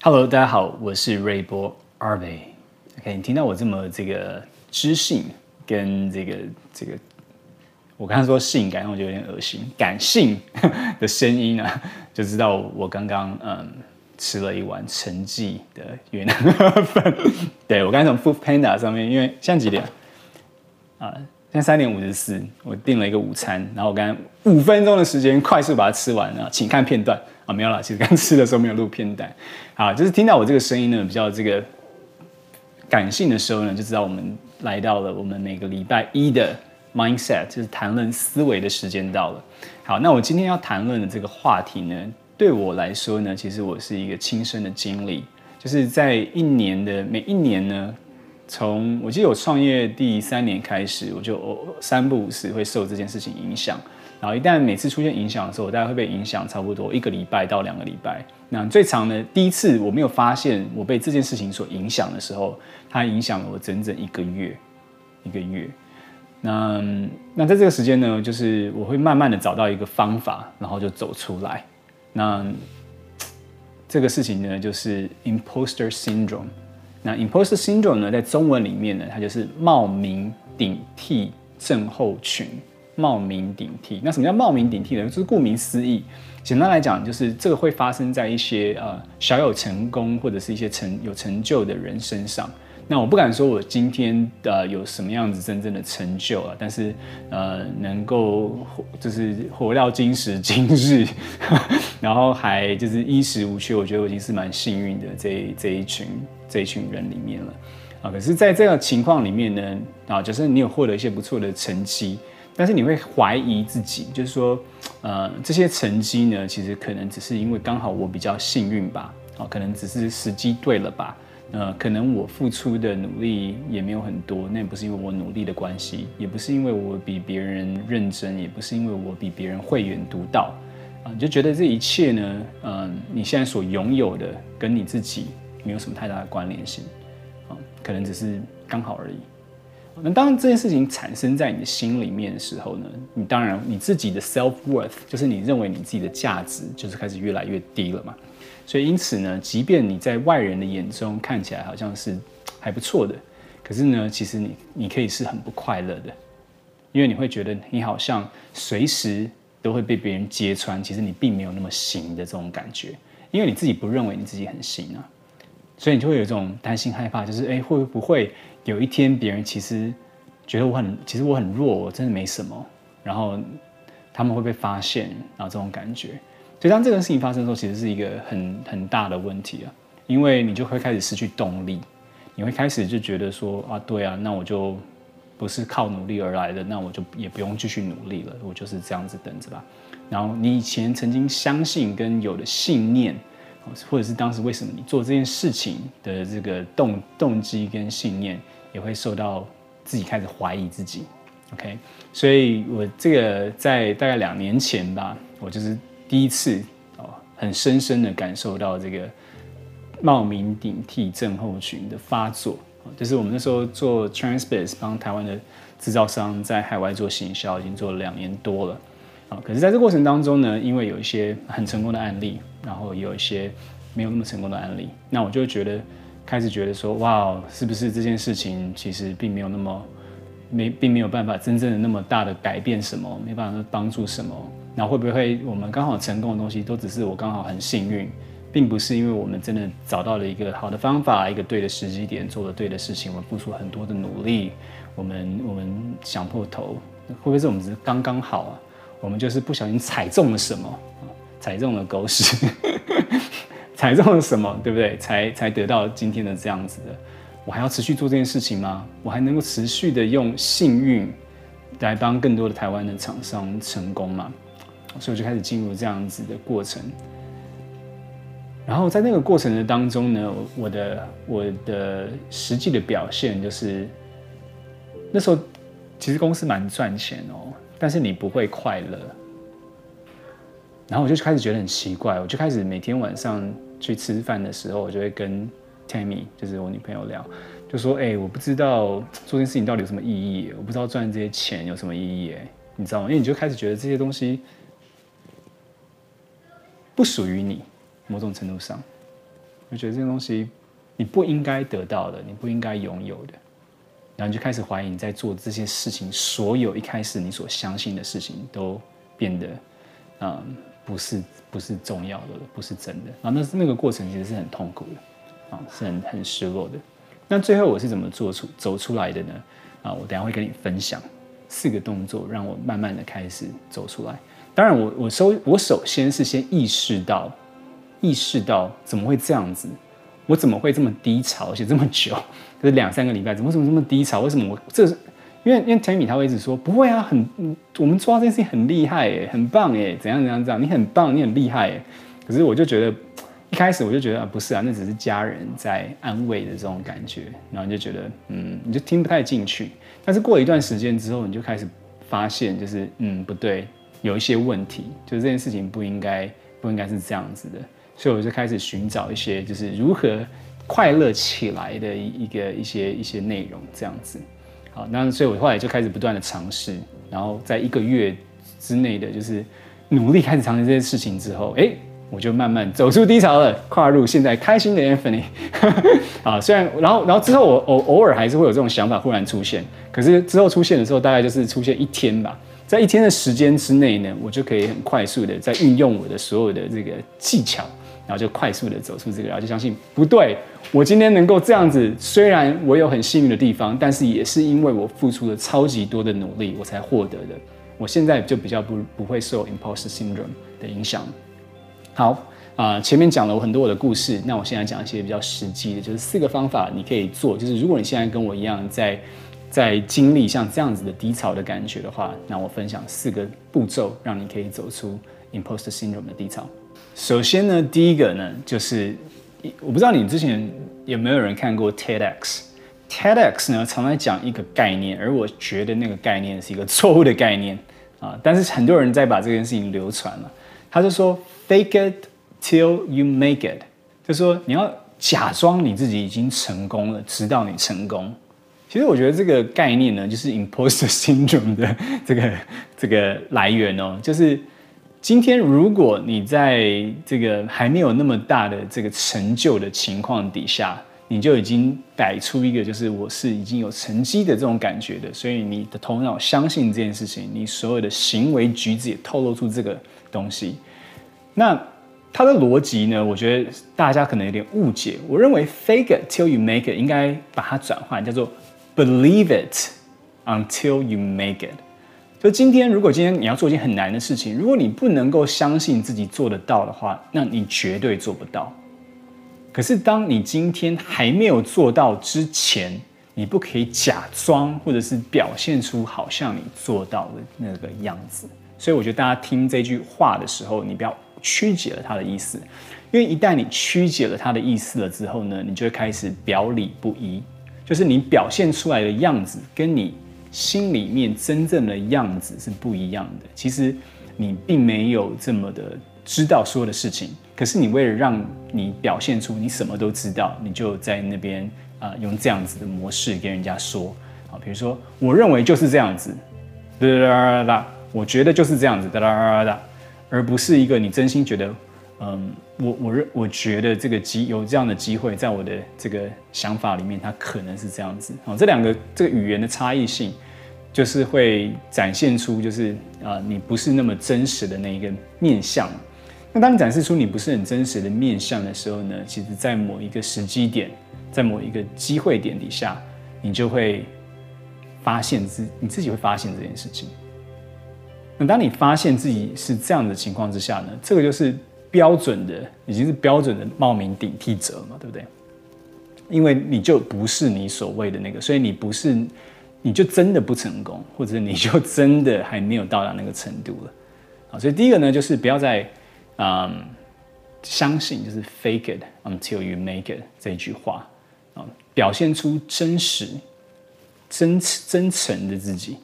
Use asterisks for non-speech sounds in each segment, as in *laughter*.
Hello，大家好，我是锐波 Arvey。OK，你听到我这么这个知性跟这个这个，我刚才说性感，我觉得有点恶心，感性 *laughs* 的声音呢，就知道我刚刚嗯吃了一碗陈记的越南粉。对，我刚才从 Food Panda 上面，因为现在几点啊？现在三点五十四，我订了一个午餐，然后我刚刚五分钟的时间快速把它吃完了，请看片段啊，没有啦，其实刚吃的时候没有录片段，好，就是听到我这个声音呢，比较这个感性的时候呢，就知道我们来到了我们每个礼拜一的 mindset，就是谈论思维的时间到了。好，那我今天要谈论的这个话题呢，对我来说呢，其实我是一个亲身的经历，就是在一年的每一年呢。从我记得我创业第三年开始，我就三不五时会受这件事情影响。然后一旦每次出现影响的时候，我大概会被影响差不多一个礼拜到两个礼拜。那最长的第一次我没有发现我被这件事情所影响的时候，它影响了我整整一个月，一个月。那那在这个时间呢，就是我会慢慢的找到一个方法，然后就走出来。那这个事情呢，就是 imposter syndrome。那 imposter syndrome 呢，在中文里面呢，它就是冒名顶替症候群。冒名顶替，那什么叫冒名顶替呢？就是顾名思义，简单来讲，就是这个会发生在一些呃小有成功或者是一些成有成就的人身上。那我不敢说我今天呃有什么样子真正的成就啊，但是呃能够就是活到今时今日，*laughs* 然后还就是衣食无缺，我觉得我已经是蛮幸运的这这一群。这一群人里面了啊，可是，在这个情况里面呢，啊，就是你有获得一些不错的成绩，但是你会怀疑自己，就是说，呃，这些成绩呢，其实可能只是因为刚好我比较幸运吧，啊，可能只是时机对了吧，呃，可能我付出的努力也没有很多，那也不是因为我努力的关系，也不是因为我比别人认真，也不是因为我比别人慧眼独到，啊，你就觉得这一切呢，嗯、你现在所拥有的跟你自己。没有什么太大的关联性，啊，可能只是刚好而已。那当这件事情产生在你的心里面的时候呢，你当然你自己的 self worth，就是你认为你自己的价值，就是开始越来越低了嘛。所以因此呢，即便你在外人的眼中看起来好像是还不错的，可是呢，其实你你可以是很不快乐的，因为你会觉得你好像随时都会被别人揭穿，其实你并没有那么行的这种感觉，因为你自己不认为你自己很行啊。所以你就会有一种担心害怕，就是哎，会不会有一天别人其实觉得我很，其实我很弱，我真的没什么，然后他们会被发现，然后这种感觉。所以当这个事情发生的时候，其实是一个很很大的问题啊，因为你就会开始失去动力，你会开始就觉得说啊，对啊，那我就不是靠努力而来的，那我就也不用继续努力了，我就是这样子等着吧。然后你以前曾经相信跟有的信念。或者是当时为什么你做这件事情的这个动动机跟信念，也会受到自己开始怀疑自己，OK？所以我这个在大概两年前吧，我就是第一次哦，很深深的感受到这个冒名顶替症候群的发作。就是我们那时候做 Transbiz 帮台湾的制造商在海外做行销，已经做了两年多了。啊可是在这过程当中呢，因为有一些很成功的案例，然后也有一些没有那么成功的案例，那我就觉得，开始觉得说，哇，是不是这件事情其实并没有那么没，并没有办法真正的那么大的改变什么，没办法帮助什么，那会不会我们刚好成功的东西都只是我刚好很幸运，并不是因为我们真的找到了一个好的方法，一个对的时机点，做了对的事情，我们付出很多的努力，我们我们想破头，会不会是我们只是刚刚好啊？我们就是不小心踩中了什么，踩中了狗屎，*laughs* 踩中了什么，对不对？才才得到今天的这样子的。我还要持续做这件事情吗？我还能够持续的用幸运来帮更多的台湾的厂商成功吗？所以我就开始进入这样子的过程。然后在那个过程的当中呢，我的我的实际的表现就是，那时候其实公司蛮赚钱哦。但是你不会快乐，然后我就开始觉得很奇怪，我就开始每天晚上去吃饭的时候，我就会跟 Tammy，就是我女朋友聊，就说：“哎、我不知道做这件事情到底有什么意义，我不知道赚这些钱有什么意义，哎，你知道吗？因为你就开始觉得这些东西不属于你，某种程度上，我觉得这个东西你不应该得到的，你不应该拥有的，然后你就开始怀疑你在做这些事情，所有一开始你所相信的事情都变得，嗯，不是不是重要的，不是真的。然后那那个过程其实是很痛苦的，啊，是很很失落的。那最后我是怎么做出走出来的呢？啊，我等下会跟你分享四个动作，让我慢慢的开始走出来。当然我，我我首我首先是先意识到，意识到怎么会这样子，我怎么会这么低潮，而且这么久，*laughs* 就是两三个礼拜，怎么怎么这么低潮？为什么我这是？因为因为 Tammy 他会一直说不会啊，很我们做到这件事情很厉害哎，很棒哎，怎样怎样怎样，你很棒，你很厉害哎。可是我就觉得一开始我就觉得啊，不是啊，那只是家人在安慰的这种感觉，然后你就觉得嗯，你就听不太进去。但是过了一段时间之后，你就开始发现，就是嗯，不对。有一些问题，就是这件事情不应该不应该是这样子的，所以我就开始寻找一些就是如何快乐起来的一个一些一些内容这样子。好，那所以我后来就开始不断的尝试，然后在一个月之内的就是努力开始尝试这些事情之后，哎，我就慢慢走出低潮了，跨入现在开心的 Anthony。*laughs* 啊，虽然然后然后之后我偶偶尔还是会有这种想法忽然出现，可是之后出现的时候大概就是出现一天吧。在一天的时间之内呢，我就可以很快速的在运用我的所有的这个技巧，然后就快速的走出这个，然后就相信不对，我今天能够这样子，虽然我有很幸运的地方，但是也是因为我付出了超级多的努力，我才获得的。我现在就比较不不会受 imposter syndrome 的影响。好啊，前面讲了我很多我的故事，那我现在讲一些比较实际的，就是四个方法你可以做，就是如果你现在跟我一样在。在经历像这样子的低潮的感觉的话，那我分享四个步骤，让你可以走出 imposter syndrome 的低潮。首先呢，第一个呢，就是我不知道你们之前有没有人看过 TEDx。TEDx 呢，常常讲一个概念，而我觉得那个概念是一个错误的概念啊。但是很多人在把这件事情流传了，他就说 “fake it till you make it”，就说你要假装你自己已经成功了，直到你成功。其实我觉得这个概念呢，就是 imposter syndrome 的这个这个来源哦。就是今天如果你在这个还没有那么大的这个成就的情况底下，你就已经摆出一个就是我是已经有成绩的这种感觉的，所以你的头脑相信这件事情，你所有的行为举止也透露出这个东西。那它的逻辑呢，我觉得大家可能有点误解。我认为 fake it till you make it 应该把它转换叫做。Believe it until you make it。所以今天，如果今天你要做一件很难的事情，如果你不能够相信自己做得到的话，那你绝对做不到。可是，当你今天还没有做到之前，你不可以假装或者是表现出好像你做到的那个样子。所以，我觉得大家听这句话的时候，你不要曲解了它的意思，因为一旦你曲解了它的意思了之后呢，你就会开始表里不一。就是你表现出来的样子，跟你心里面真正的样子是不一样的。其实你并没有这么的知道所有的事情，可是你为了让你表现出你什么都知道，你就在那边啊、用这样子的模式跟人家说啊，比如说我认为就是这样子，哒哒哒哒，我觉得就是这样子，哒哒哒哒，而不是一个你真心觉得。嗯，我我认我觉得这个机有这样的机会，在我的这个想法里面，它可能是这样子。哦，这两个这个语言的差异性，就是会展现出就是啊、你不是那么真实的那一个面相。那当你展示出你不是很真实的面相的时候呢，其实在某一个时机点，在某一个机会点底下，你就会发现自你自己会发现这件事情。那当你发现自己是这样的情况之下呢，这个就是。标准的已经是标准的冒名顶替者嘛，对不对？因为你就不是你所谓的那个，所以你不是，你就真的不成功，或者你就真的还没有到达那个程度了。啊，所以第一个呢，就是不要再嗯相信就是 fake it until you make it 这一句话啊，表现出真实、真真诚的自己，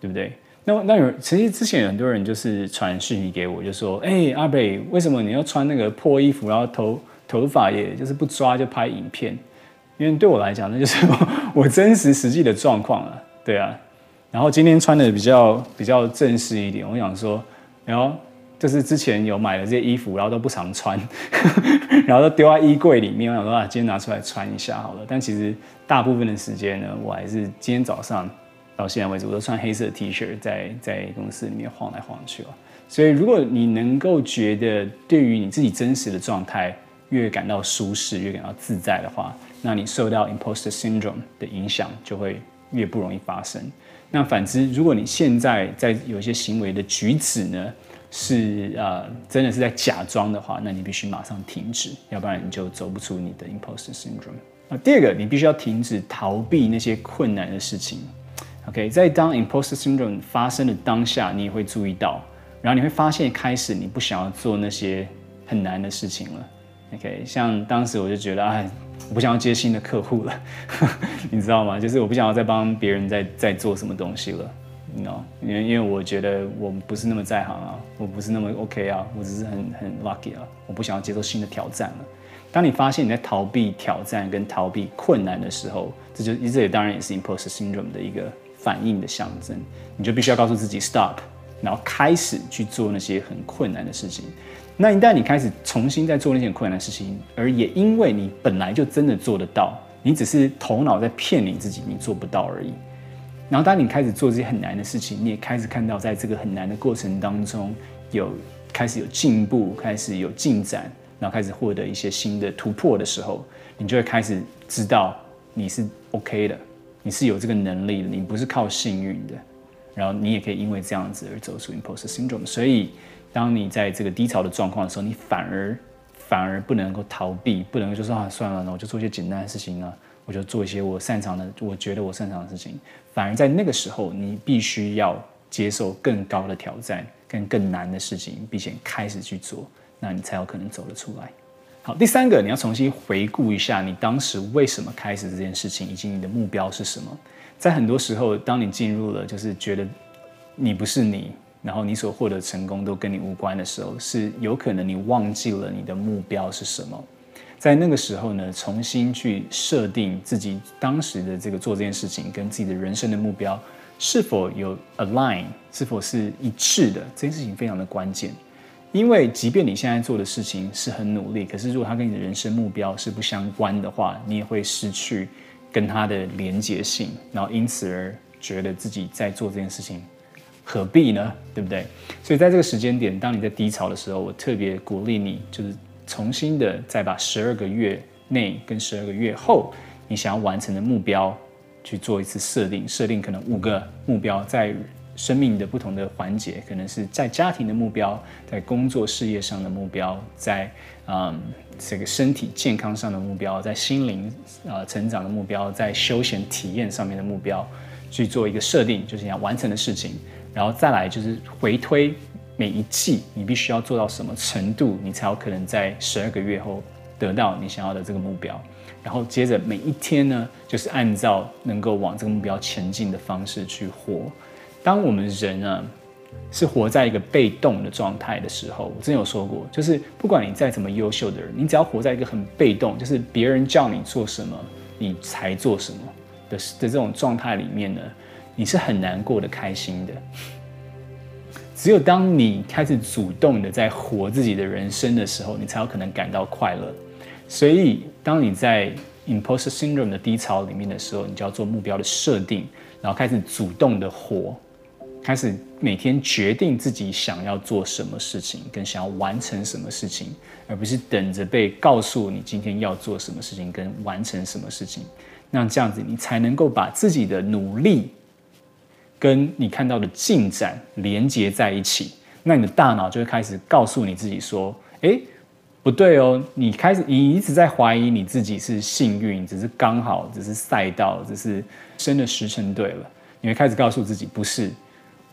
对不对？那那有，其实之前有很多人就是传讯息给我，就说：“哎、阿北，为什么你要穿那个破衣服，然后头头发也就是不抓就拍影片？因为对我来讲，那就是我，真实实际的状况啊，对啊。然后今天穿的比较比较正式一点，我想说，然后就是之前有买了这些衣服，然后都不常穿，*laughs* 然后都丢在衣柜里面。我想说啊，今天拿出来穿一下好了。但其实大部分的时间呢，我还是今天早上到现在为止，我都穿黑色 T 恤在在公司里面晃来晃去了。所以，如果你能够觉得对于你自己真实的状态越感到舒适、越感到自在的话，那你受到 Imposter Syndrome 的影响就会越不容易发生。那反之，如果你现在在有一些行为的举止呢，是呃真的是在假装的话，那你必须马上停止，要不然你就走不出你的 Imposter Syndrome。那第二个，你必须要停止逃避那些困难的事情。OK，在当 Imposter Syndrome 发生的当下，你也会注意到。然后你会发现，开始你不想要做那些很难的事情了。OK，像当时我就觉得，哎，我不想要接新的客户了，*laughs* 你知道吗？就是我不想要再帮别人再再做什么东西了，你知道？因为因为我觉得我不是那么在行啊，我不是那么 OK 啊，我只是很很 lucky 啊，我不想要接受新的挑战了。当你发现你在逃避挑战跟逃避困难的时候，这就这也当然也是 imposter syndrome 的一个反应的象征，你就必须要告诉自己 stop。然后开始去做那些很困难的事情。那一旦你开始重新再做那些困难的事情，而也因为你本来就真的做得到，你只是头脑在骗你自己，你做不到而已。然后当你开始做这些很难的事情，你也开始看到在这个很难的过程当中有开始有进步，开始有进展，然后开始获得一些新的突破的时候，你就会开始知道你是 OK 的，你是有这个能力的，你不是靠幸运的。然后你也可以因为这样子而走出 imposter syndrome。所以，当你在这个低潮的状况的时候，你反而反而不能够逃避，不能就说啊算了，那我就做一些简单的事情呢，我就做一些我擅长的，我觉得我擅长的事情。反而在那个时候，你必须要接受更高的挑战，跟更难的事情，并且开始去做，那你才有可能走得出来。好，第三个，你要重新回顾一下你当时为什么开始这件事情，以及你的目标是什么。在很多时候，当你进入了就是觉得你不是你，然后你所获得成功都跟你无关的时候，是有可能你忘记了你的目标是什么。在那个时候呢，重新去设定自己当时的这个做这件事情跟自己的人生的目标是否有 align，是否是一致的，这件事情非常的关键。因为即便你现在做的事情是很努力，可是如果它跟你的人生目标是不相关的话，你也会失去。跟他的连结性，然后因此而觉得自己在做这件事情，何必呢？对不对？所以在这个时间点，当你在低潮的时候，我特别鼓励你，就是重新的再把十二个月内跟十二个月后你想要完成的目标去做一次设定，设定可能五个目标，在生命的不同的环节，可能是在家庭的目标，在工作事业上的目标，在嗯。这个身体健康上的目标，在心灵呃成长的目标，在休闲体验上面的目标，去做一个设定，就是你要完成的事情，然后再来就是回推每一季你必须要做到什么程度，你才有可能在十二个月后得到你想要的这个目标，然后接着每一天呢，就是按照能够往这个目标前进的方式去活。当我们人啊。是活在一个被动的状态的时候，我之前有说过，就是不管你再怎么优秀的人，你只要活在一个很被动，就是别人叫你做什么，你才做什么的的这种状态里面呢，你是很难过得开心的。只有当你开始主动的在活自己的人生的时候，你才有可能感到快乐。所以，当你在 imposter syndrome 的低潮里面的时候，你就要做目标的设定，然后开始主动的活。开始每天决定自己想要做什么事情，跟想要完成什么事情，而不是等着被告诉你今天要做什么事情跟完成什么事情。那这样子，你才能够把自己的努力跟你看到的进展连接在一起。那你的大脑就会开始告诉你自己说：“诶，不对哦，你开始你一直在怀疑你自己是幸运，只是刚好，只是赛道，只是生的时辰对了。”你会开始告诉自己：“不是。”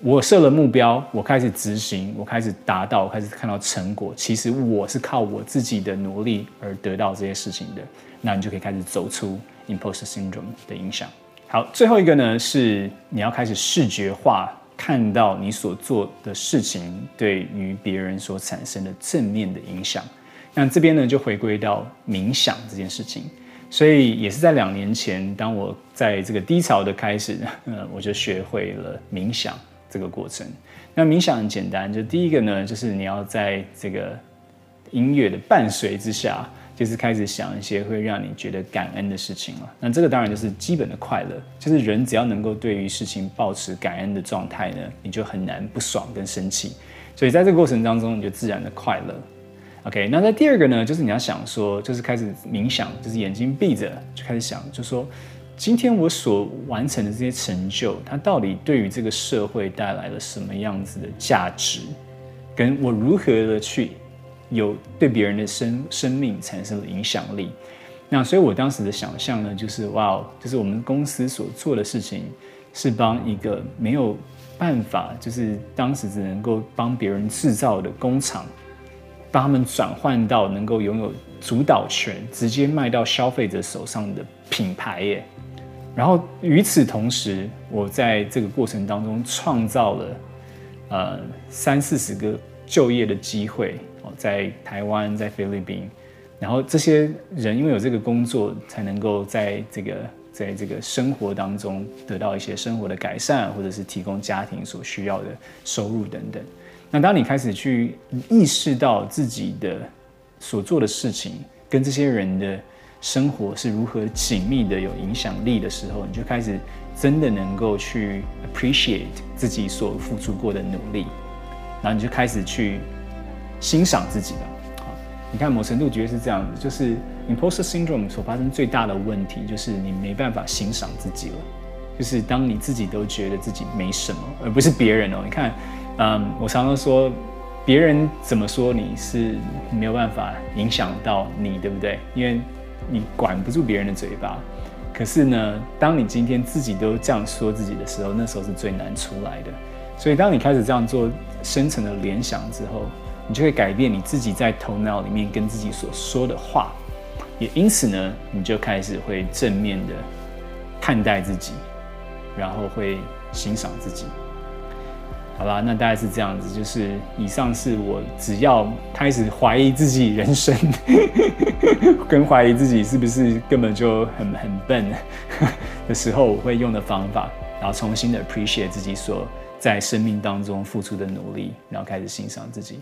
我设了目标，我开始执行，我开始达到，我开始看到成果。其实我是靠我自己的努力而得到这些事情的。那你就可以开始走出 imposter syndrome 的影响。好，最后一个呢，是你要开始视觉化，看到你所做的事情对于别人所产生的正面的影响。那这边呢，就回归到冥想这件事情。所以也是在两年前，当我在这个低潮的开始，*laughs* 呃，我就学会了冥想。这个过程。那冥想很简单，就第一个呢，就是你要在这个音乐的伴随之下，就是开始想一些会让你觉得感恩的事情了。那这个当然就是基本的快乐，就是人只要能够对于事情保持感恩的状态呢，你就很难不爽跟生气。所以在这个过程当中，你就自然的快乐。OK，那在第二个呢，就是你要想说，就是开始冥想，就是眼睛闭着就开始想，就说今天我所完成的这些成就，它到底对于这个社会带来了什么样子的价值，跟我如何的去有对别人的生生命产生了影响力。那所以我当时的想象呢，就是哇，就是我们公司所做的事情，是帮一个没有办法，就是当时只能够帮别人制造的工厂。帮他们转换到能够拥有主导权，直接卖到消费者手上的品牌耶。然后与此同时，我在这个过程当中创造了呃三四十个就业的机会在台湾，在菲律宾。然后这些人因为有这个工作，才能够在这个在这个生活当中得到一些生活的改善，或者是提供家庭所需要的收入等等。那当你开始去意识到自己的所做的事情跟这些人的生活是如何紧密的有影响力的时候，你就开始真的能够去 appreciate 自己所付出过的努力，然后你就开始去欣赏自己了。你看某程度绝对是这样子，就是 imposter syndrome 所发生最大的问题就是你没办法欣赏自己了，就是当你自己都觉得自己没什么，而不是别人哦。你看。嗯我常常说，别人怎么说你是没有办法影响到你，对不对？因为你管不住别人的嘴巴。可是呢，当你今天自己都这样说自己的时候，那时候是最难出来的。所以，当你开始这样做深层的联想之后，你就会改变你自己在头脑里面跟自己所说的话。也因此呢，你就开始会正面的看待自己，然后会欣赏自己。好吧，那大概是这样子，就是以上是我只要开始怀疑自己人生，*laughs* 跟怀疑自己是不是根本就很很笨的时候，我会用的方法，然后重新的 appreciate 自己所在生命当中付出的努力，然后开始欣赏自己。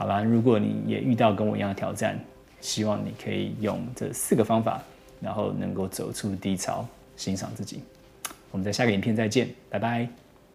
好吧，如果你也遇到跟我一样的挑战，希望你可以用这四个方法，然后能够走出低潮，欣赏自己。我们在下个影片再见，拜拜。